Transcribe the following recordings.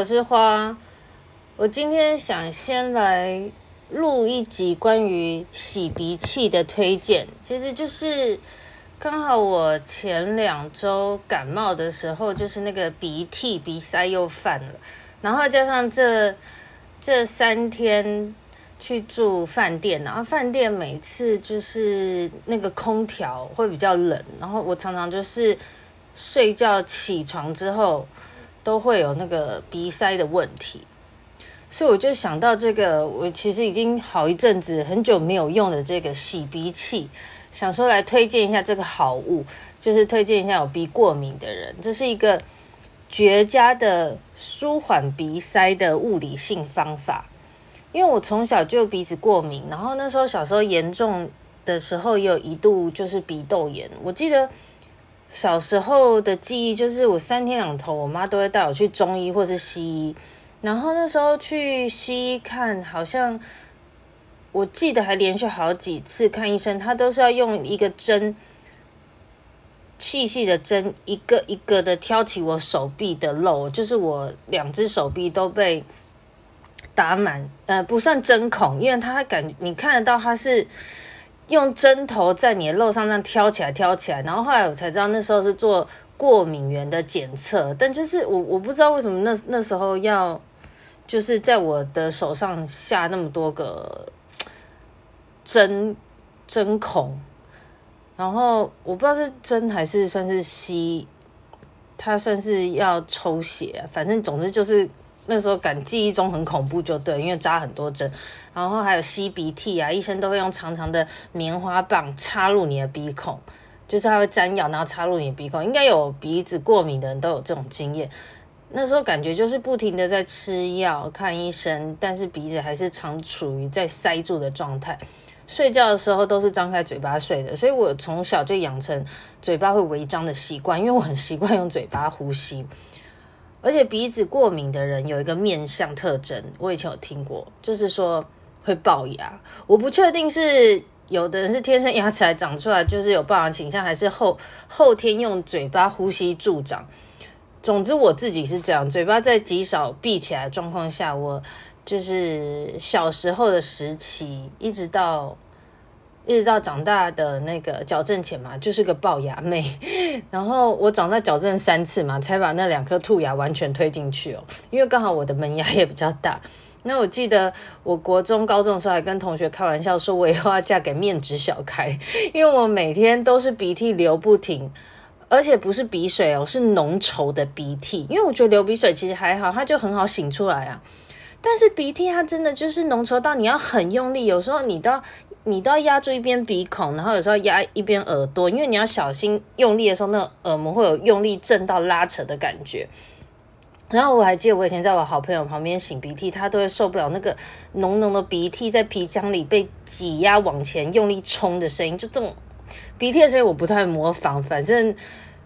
我是花。我今天想先来录一集关于洗鼻器的推荐，其实就是刚好我前两周感冒的时候，就是那个鼻涕鼻塞又犯了，然后加上这这三天去住饭店，然后饭店每次就是那个空调会比较冷，然后我常常就是睡觉起床之后。都会有那个鼻塞的问题，所以我就想到这个，我其实已经好一阵子很久没有用的这个洗鼻器，想说来推荐一下这个好物，就是推荐一下有鼻过敏的人，这是一个绝佳的舒缓鼻塞的物理性方法。因为我从小就鼻子过敏，然后那时候小时候严重的时候也有一度就是鼻窦炎，我记得。小时候的记忆就是，我三天两头，我妈都会带我去中医或是西医。然后那时候去西医看，好像我记得还连续好几次看医生，他都是要用一个针，细细的针，一个一个的挑起我手臂的肉，就是我两只手臂都被打满，呃，不算针孔，因为他感你看得到他是。用针头在你的肉上这样挑起来，挑起来，然后后来我才知道那时候是做过敏原的检测，但就是我我不知道为什么那那时候要就是在我的手上下那么多个针针孔，然后我不知道是针还是算是吸，它算是要抽血，反正总之就是。那时候感记忆中很恐怖，就对，因为扎很多针，然后还有吸鼻涕啊，医生都会用长长的棉花棒插入你的鼻孔，就是他会沾药，然后插入你的鼻孔。应该有鼻子过敏的人都有这种经验。那时候感觉就是不停的在吃药、看医生，但是鼻子还是常处于在塞住的状态。睡觉的时候都是张开嘴巴睡的，所以我从小就养成嘴巴会微张的习惯，因为我很习惯用嘴巴呼吸。而且鼻子过敏的人有一个面相特征，我以前有听过，就是说会龅牙。我不确定是有的人是天生牙齿还长出来就是有龅牙倾向，还是后后天用嘴巴呼吸助长。总之我自己是这样，嘴巴在极少闭起来状况下，我就是小时候的时期，一直到。一直到长大的那个矫正前嘛，就是个龅牙妹。然后我长大矫正三次嘛，才把那两颗兔牙完全推进去哦。因为刚好我的门牙也比较大。那我记得我国中、高中的时候还跟同学开玩笑说，我以后要嫁给面质小开，因为我每天都是鼻涕流不停，而且不是鼻水哦，是浓稠的鼻涕。因为我觉得流鼻水其实还好，它就很好擤出来啊。但是鼻涕它真的就是浓稠到你要很用力，有时候你都要。你都要压住一边鼻孔，然后有时候压一边耳朵，因为你要小心用力的时候，那耳膜会有用力震到拉扯的感觉。然后我还记得我以前在我好朋友旁边擤鼻涕，他都会受不了那个浓浓的鼻涕在鼻腔里被挤压往前用力冲的声音，就这种鼻涕的声音我不太模仿，反正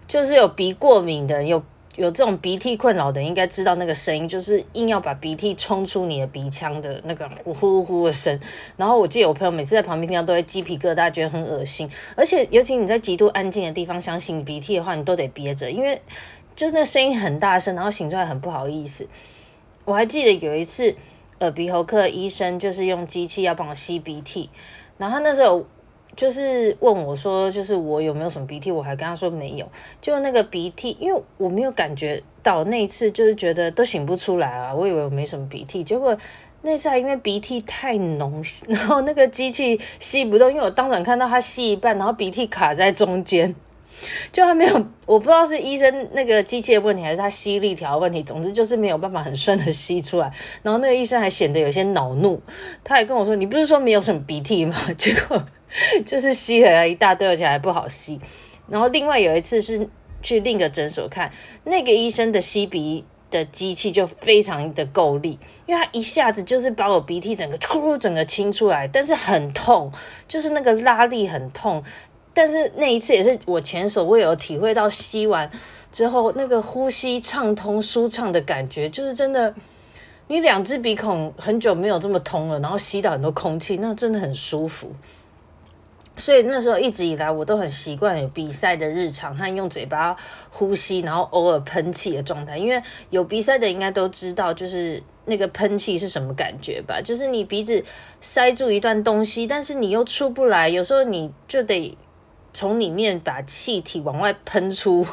就是有鼻过敏的有。有这种鼻涕困扰的，应该知道那个声音，就是硬要把鼻涕冲出你的鼻腔的那个呼呼呼的声。然后我记得我朋友每次在旁边听到都会鸡皮疙瘩，觉得很恶心。而且尤其你在极度安静的地方想擤鼻涕的话，你都得憋着，因为就那声音很大声，然后擤出来很不好意思。我还记得有一次，耳鼻喉科医生就是用机器要帮我吸鼻涕，然后那时候。就是问我说，就是我有没有什么鼻涕？我还跟他说没有。就那个鼻涕，因为我没有感觉到那一次，就是觉得都醒不出来啊。我以为我没什么鼻涕，结果那次还因为鼻涕太浓，然后那个机器吸不动，因为我当场看到它吸一半，然后鼻涕卡在中间，就还没有。我不知道是医生那个机器的问题，还是他吸力条的问题。总之就是没有办法很顺的吸出来。然后那个医生还显得有些恼怒，他还跟我说：“你不是说没有什么鼻涕吗？” 结果。就是吸了一大堆，而且还不好吸。然后另外有一次是去另一个诊所看，那个医生的吸鼻的机器就非常的够力，因为他一下子就是把我鼻涕整个突整个清出来，但是很痛，就是那个拉力很痛。但是那一次也是我前所未有体会到吸完之后那个呼吸畅通舒畅的感觉，就是真的，你两只鼻孔很久没有这么通了，然后吸到很多空气，那真的很舒服。所以那时候一直以来我都很习惯有鼻塞的日常和用嘴巴呼吸，然后偶尔喷气的状态。因为有鼻塞的应该都知道，就是那个喷气是什么感觉吧？就是你鼻子塞住一段东西，但是你又出不来，有时候你就得从里面把气体往外喷出。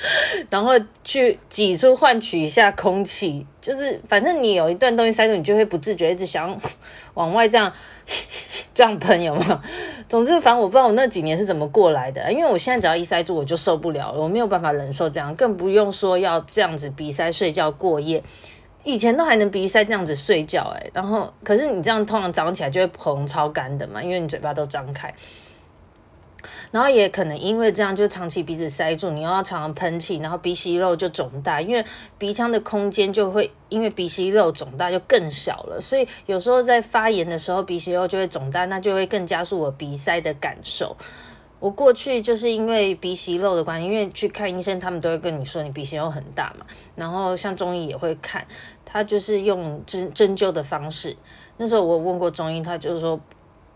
然后去挤出换取一下空气，就是反正你有一段东西塞住，你就会不自觉一直想往外这样 这样喷，有没有？总之，反正我不知道我那几年是怎么过来的，因为我现在只要一塞住我就受不了了，我没有办法忍受这样，更不用说要这样子鼻塞睡觉过夜。以前都还能鼻塞这样子睡觉，哎，然后可是你这样通常早上起来就会喉咙超干的嘛，因为你嘴巴都张开。然后也可能因为这样，就长期鼻子塞住，你又要常常喷气，然后鼻息肉就肿大，因为鼻腔的空间就会因为鼻息肉肿大就更小了，所以有时候在发炎的时候，鼻息肉就会肿大，那就会更加速我鼻塞的感受。我过去就是因为鼻息肉的关系，因为去看医生，他们都会跟你说你鼻息肉很大嘛，然后像中医也会看，他就是用针针灸的方式。那时候我问过中医，他就是说。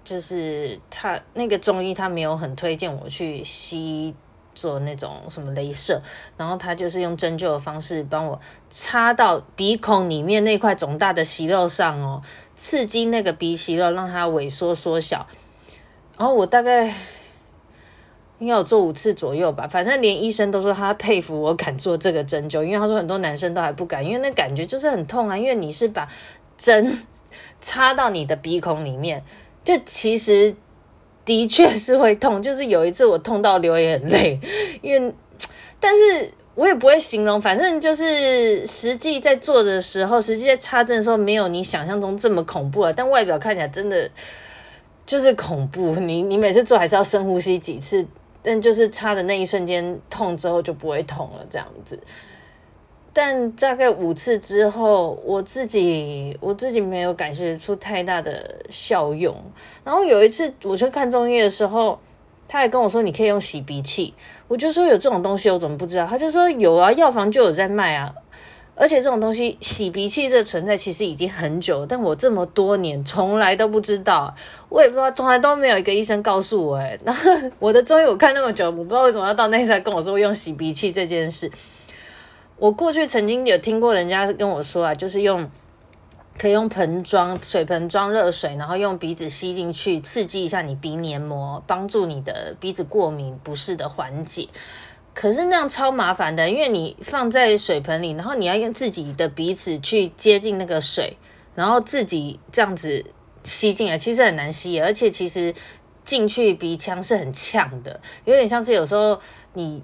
就是他那个中医，他没有很推荐我去西医做那种什么镭射，然后他就是用针灸的方式帮我插到鼻孔里面那块肿大的息肉上哦，刺激那个鼻息肉，让它萎缩缩小。然后我大概应该有做五次左右吧，反正连医生都说他佩服我敢做这个针灸，因为他说很多男生都还不敢，因为那感觉就是很痛啊，因为你是把针 插到你的鼻孔里面。就其实的确是会痛，就是有一次我痛到流眼泪，因为，但是我也不会形容，反正就是实际在做的时候，实际在插针的时候，没有你想象中这么恐怖啊。但外表看起来真的就是恐怖，你你每次做还是要深呼吸几次，但就是插的那一瞬间痛之后就不会痛了，这样子。但大概五次之后，我自己我自己没有感觉出太大的效用。然后有一次我去看中医的时候，他还跟我说你可以用洗鼻器，我就说有这种东西，我怎么不知道？他就说有啊，药房就有在卖啊。而且这种东西洗鼻器的存在其实已经很久，但我这么多年从来都不知道，我也不知道，从来都没有一个医生告诉我。哎，那我的中医我看那么久，我不知道为什么要到那时候跟我说用洗鼻器这件事。我过去曾经有听过人家跟我说啊，就是用可以用盆装水盆装热水，然后用鼻子吸进去，刺激一下你鼻黏膜，帮助你的鼻子过敏不适的缓解。可是那样超麻烦的，因为你放在水盆里，然后你要用自己的鼻子去接近那个水，然后自己这样子吸进来，其实很难吸，而且其实进去鼻腔是很呛的，有点像是有时候你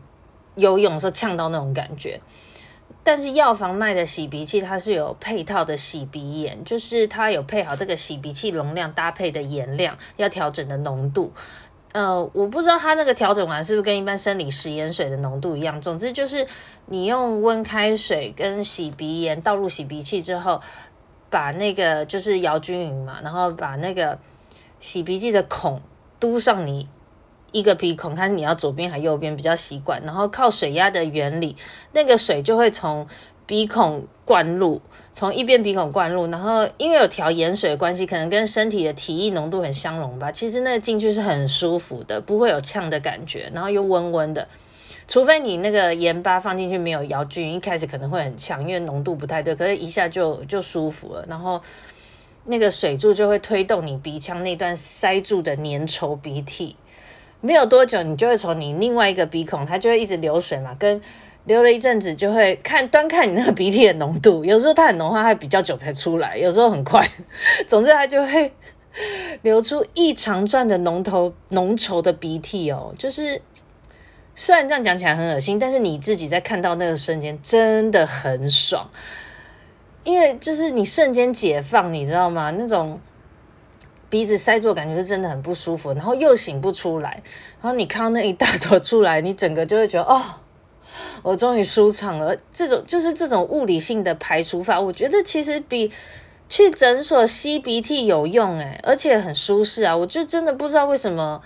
游泳的时候呛到那种感觉。但是药房卖的洗鼻器，它是有配套的洗鼻盐，就是它有配好这个洗鼻器容量搭配的盐量，要调整的浓度。呃，我不知道它那个调整完是不是跟一般生理食盐水的浓度一样。总之就是你用温开水跟洗鼻盐倒入洗鼻器之后，把那个就是摇均匀嘛，然后把那个洗鼻器的孔嘟上你。一个鼻孔，看你要左边还右边比较习惯，然后靠水压的原理，那个水就会从鼻孔灌入，从一边鼻孔灌入，然后因为有调盐水的关系，可能跟身体的体液浓度很相融吧。其实那进去是很舒服的，不会有呛的感觉，然后又温温的。除非你那个盐巴放进去没有摇均匀，一开始可能会很呛，因为浓度不太对，可是一下就就舒服了。然后那个水柱就会推动你鼻腔那段塞住的粘稠鼻涕。没有多久，你就会从你另外一个鼻孔，它就会一直流水嘛，跟流了一阵子，就会看端看你那个鼻涕的浓度。有时候它很浓，它会比较久才出来；有时候很快，总之它就会流出一长串的浓头浓稠的鼻涕哦。就是虽然这样讲起来很恶心，但是你自己在看到那个瞬间真的很爽，因为就是你瞬间解放，你知道吗？那种。鼻子塞住，感觉是真的很不舒服，然后又醒不出来，然后你看到那一大坨出来，你整个就会觉得哦，我终于舒畅了。这种就是这种物理性的排除法，我觉得其实比去诊所吸鼻涕有用诶，而且很舒适啊。我就真的不知道为什么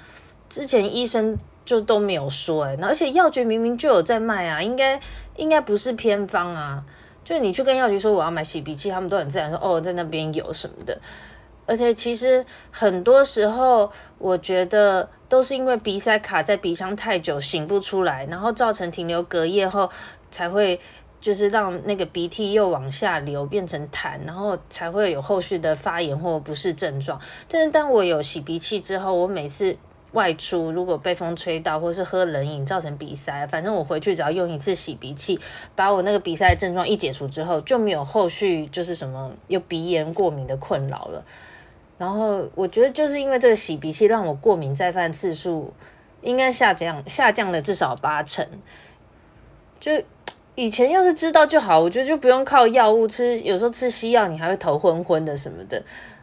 之前医生就都没有说诶，而且药局明明就有在卖啊，应该应该不是偏方啊。就你去跟药局说我要买洗鼻器，他们都很自然说哦，在那边有什么的。而且其实很多时候，我觉得都是因为鼻塞卡在鼻腔太久，擤不出来，然后造成停留隔夜后才会就是让那个鼻涕又往下流，变成痰，然后才会有后续的发炎或不适症状。但是当我有洗鼻器之后，我每次外出如果被风吹到，或是喝冷饮造成鼻塞，反正我回去只要用一次洗鼻器，把我那个鼻塞症状一解除之后，就没有后续就是什么有鼻炎过敏的困扰了。然后我觉得就是因为这个洗鼻器让我过敏再犯次数应该下降下降了至少八成。就以前要是知道就好，我觉得就不用靠药物吃，有时候吃西药你还会头昏昏的什么的。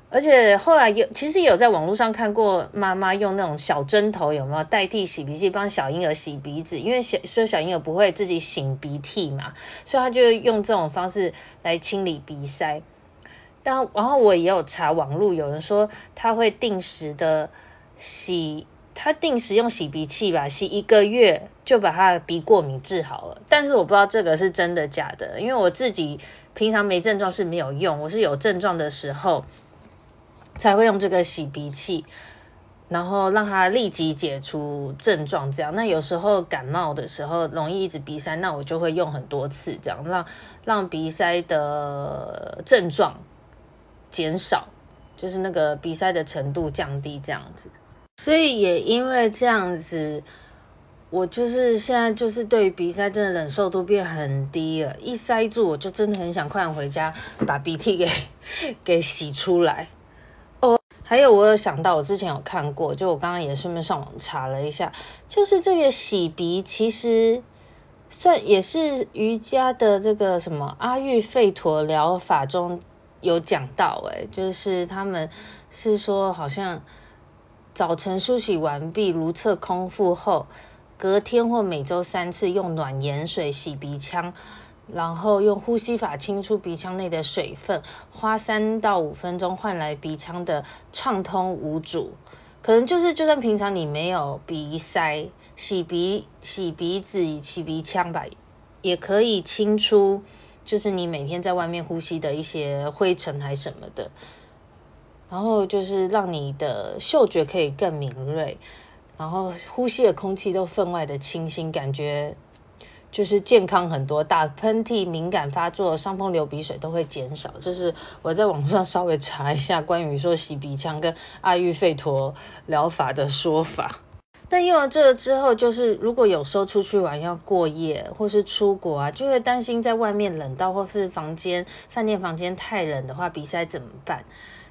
而且后来有其实有在网络上看过妈妈用那种小针头有没有代替洗鼻器帮小婴儿洗鼻子，因为小说小婴儿不会自己擤鼻涕嘛，所以他就用这种方式来清理鼻塞。但然后我也有查网络，有人说他会定时的洗，他定时用洗鼻器吧，洗一个月就把他的鼻过敏治好了。但是我不知道这个是真的假的，因为我自己平常没症状是没有用，我是有症状的时候才会用这个洗鼻器，然后让他立即解除症状。这样，那有时候感冒的时候容易一直鼻塞，那我就会用很多次，这样让让鼻塞的症状。减少，就是那个鼻塞的程度降低，这样子。所以也因为这样子，我就是现在就是对于鼻塞真的忍受度变很低了。一塞住，我就真的很想快点回家把鼻涕给给洗出来。哦，还有我有想到，我之前有看过，就我刚刚也顺便上网查了一下，就是这个洗鼻其实算也是瑜伽的这个什么阿育吠陀疗法中。有讲到哎，就是他们是说，好像早晨梳洗完毕，如厕空腹后，隔天或每周三次用暖盐水洗鼻腔，然后用呼吸法清出鼻腔内的水分，花三到五分钟换来鼻腔的畅通无阻。可能就是，就算平常你没有鼻塞，洗鼻、洗鼻子、洗鼻腔吧，也可以清出。就是你每天在外面呼吸的一些灰尘还什么的，然后就是让你的嗅觉可以更敏锐，然后呼吸的空气都分外的清新，感觉就是健康很多。打喷嚏、敏感发作、伤风流鼻水都会减少。就是我在网上稍微查一下关于说洗鼻腔跟阿育吠陀疗法的说法。但用了这个之后，就是如果有时候出去玩要过夜，或是出国啊，就会担心在外面冷到，或是房间饭店房间太冷的话，鼻塞怎么办？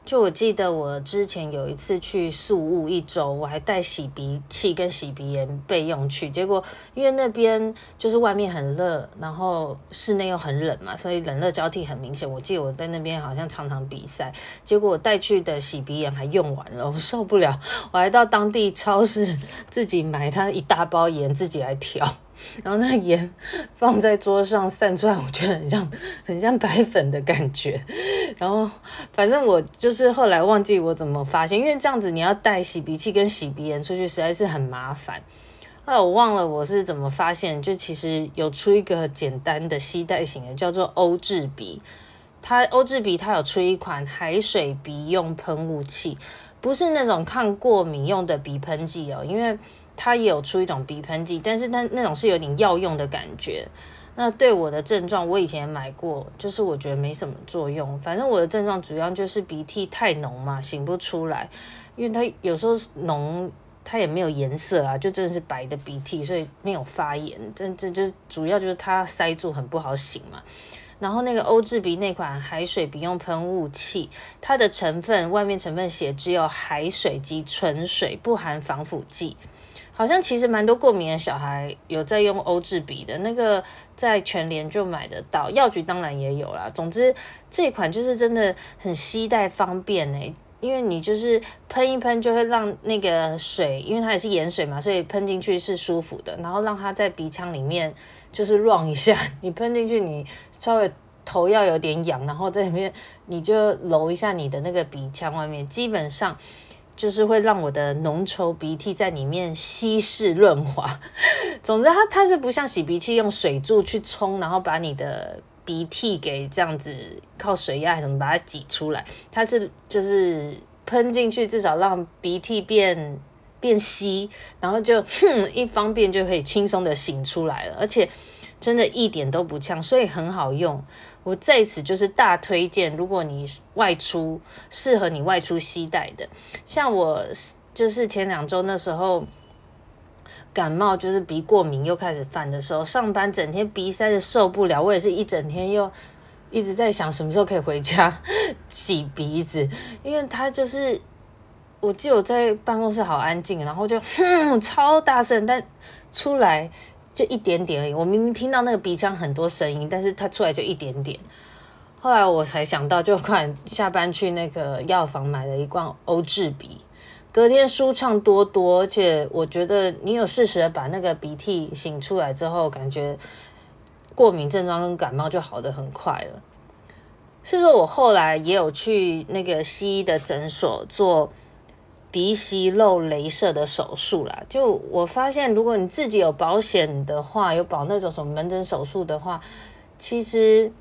就我记得我之前有一次去宿雾一周，我还带洗鼻器跟洗鼻盐备用去。结果因为那边就是外面很热，然后室内又很冷嘛，所以冷热交替很明显。我记得我在那边好像常常鼻塞，结果我带去的洗鼻盐还用完了，我受不了，我还到当地超市 自己买它一大包盐自己来调。然后那盐放在桌上散出来，我觉得很像很像白粉的感觉。然后反正我就是后来忘记我怎么发现，因为这样子你要带洗鼻器跟洗鼻盐出去实在是很麻烦。后来我忘了我是怎么发现，就其实有出一个简单的吸带型的，叫做欧治鼻。它欧治鼻它有出一款海水鼻用喷雾器，不是那种抗过敏用的鼻喷剂哦，因为。它也有出一种鼻喷剂，但是它那种是有点药用的感觉。那对我的症状，我以前买过，就是我觉得没什么作用。反正我的症状主要就是鼻涕太浓嘛，擤不出来。因为它有时候浓，它也没有颜色啊，就真的是白的鼻涕，所以没有发炎。这这就主要就是它塞住，很不好擤嘛。然后那个欧治鼻那款海水鼻用喷雾器，它的成分外面成分写只有海水及纯水，不含防腐剂。好像其实蛮多过敏的小孩有在用欧治鼻的那个，在全联就买得到，药局当然也有啦。总之这款就是真的很携带方便呢，因为你就是喷一喷就会让那个水，因为它也是盐水嘛，所以喷进去是舒服的。然后让它在鼻腔里面就是润 一下，你喷进去你稍微头要有点痒，然后在里面你就揉一下你的那个鼻腔外面，基本上。就是会让我的浓稠鼻涕在里面稀释润滑。总之它，它是不像洗鼻器用水柱去冲，然后把你的鼻涕给这样子靠水压什么把它挤出来。它是就是喷进去，至少让鼻涕变变稀，然后就哼 一方便就可以轻松的擤出来了，而且真的一点都不呛，所以很好用。我在此就是大推荐，如果你外出适合你外出携带的，像我就是前两周那时候感冒，就是鼻过敏又开始犯的时候，上班整天鼻塞的受不了，我也是一整天又一直在想什么时候可以回家洗鼻子，因为它就是。我记得我在办公室好安静，然后就哼超大声，但出来就一点点而已。我明明听到那个鼻腔很多声音，但是它出来就一点点。后来我才想到，就快下班去那个药房买了一罐欧治鼻，隔天舒畅多多。而且我觉得你有适时的把那个鼻涕擤出来之后，感觉过敏症状跟感冒就好的很快了。是说我后来也有去那个西医的诊所做。鼻息肉镭射的手术啦，就我发现，如果你自己有保险的话，有保那种什么门诊手术的话，其实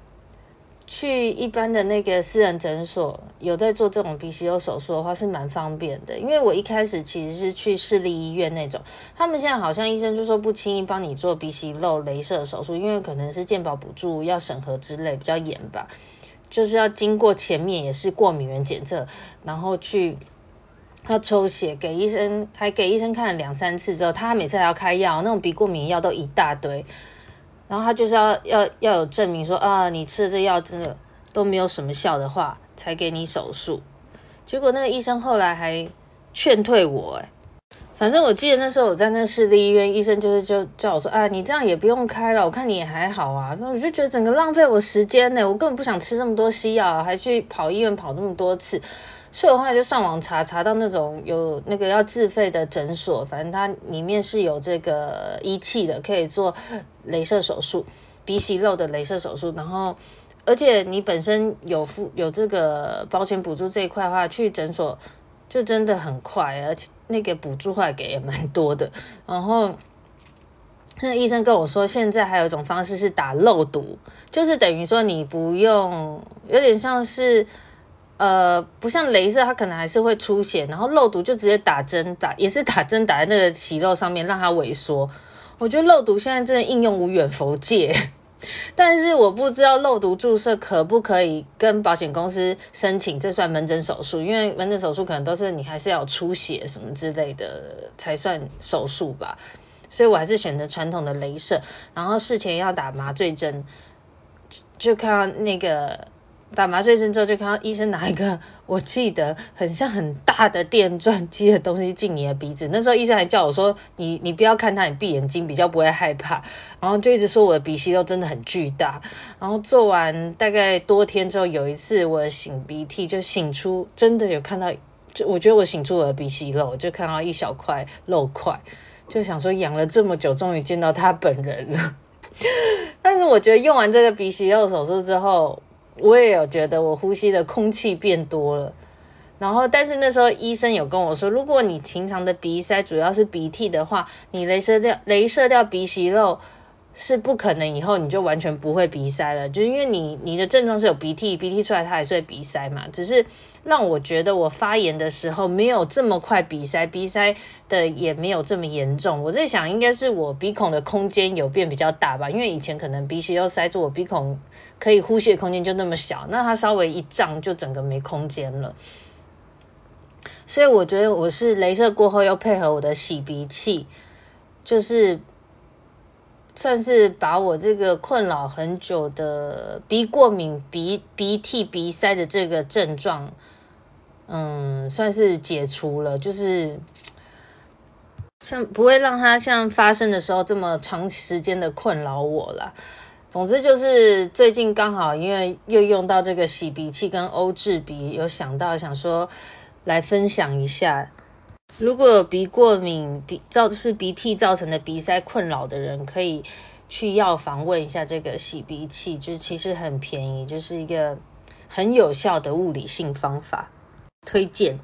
去一般的那个私人诊所有在做这种鼻息肉手术的话，是蛮方便的。因为我一开始其实是去市立医院那种，他们现在好像医生就说不轻易帮你做鼻息肉镭射手术，因为可能是健保补助要审核之类比较严吧，就是要经过前面也是过敏原检测，然后去。他抽血给医生，还给医生看了两三次之后，他每次还要开药，那种鼻过敏药都一大堆。然后他就是要要要有证明说啊，你吃的这药真的都没有什么效的话，才给你手术。结果那个医生后来还劝退我，哎，反正我记得那时候我在那市立医院，医生就是就叫我说，啊，你这样也不用开了，我看你也还好啊。我就觉得整个浪费我时间呢，我根本不想吃这么多西药，还去跑医院跑那么多次。所以我后来就上网查，查到那种有那个要自费的诊所，反正它里面是有这个仪器的，可以做镭射手术，鼻息肉的镭射手术。然后，而且你本身有付有这个保险补助这一块的话，去诊所就真的很快，而且那个补助话给也蛮多的。然后，那医生跟我说，现在还有一种方式是打肉毒，就是等于说你不用，有点像是。呃，不像镭射，它可能还是会出血，然后肉毒就直接打针打，也是打针打在那个息肉上面，让它萎缩。我觉得肉毒现在真的应用无远弗届，但是我不知道肉毒注射可不可以跟保险公司申请，这算门诊手术，因为门诊手术可能都是你还是要出血什么之类的才算手术吧，所以我还是选择传统的镭射，然后事前要打麻醉针，就看那个。打麻醉针之后，就看到医生拿一个我记得很像很大的电钻机的东西进你的鼻子。那时候医生还叫我说：“你你不要看他，你闭眼睛比较不会害怕。”然后就一直说我的鼻息肉真的很巨大。然后做完大概多天之后，有一次我擤鼻涕就擤出，真的有看到，就我觉得我擤出我的鼻息肉，就看到一小块肉块，就想说养了这么久，终于见到他本人了。但是我觉得用完这个鼻息肉手术之后，我也有觉得我呼吸的空气变多了，然后但是那时候医生有跟我说，如果你平常的鼻塞主要是鼻涕的话，你镭射掉镭射掉鼻息肉是不可能以后你就完全不会鼻塞了，就是因为你你的症状是有鼻涕，鼻涕出来它还是会鼻塞嘛，只是。让我觉得我发炎的时候没有这么快鼻塞，鼻塞的也没有这么严重。我在想，应该是我鼻孔的空间有变比较大吧，因为以前可能鼻息肉塞住我鼻孔，可以呼吸的空间就那么小，那它稍微一胀就整个没空间了。所以我觉得我是镭射过后又配合我的洗鼻器，就是算是把我这个困扰很久的鼻过敏、鼻鼻涕、鼻塞的这个症状。嗯，算是解除了，就是像不会让它像发生的时候这么长时间的困扰我了。总之就是最近刚好因为又用到这个洗鼻器跟欧治鼻，有想到想说来分享一下，如果有鼻过敏、鼻造是鼻涕造成的鼻塞困扰的人，可以去药房问一下这个洗鼻器，就是其实很便宜，就是一个很有效的物理性方法。推荐。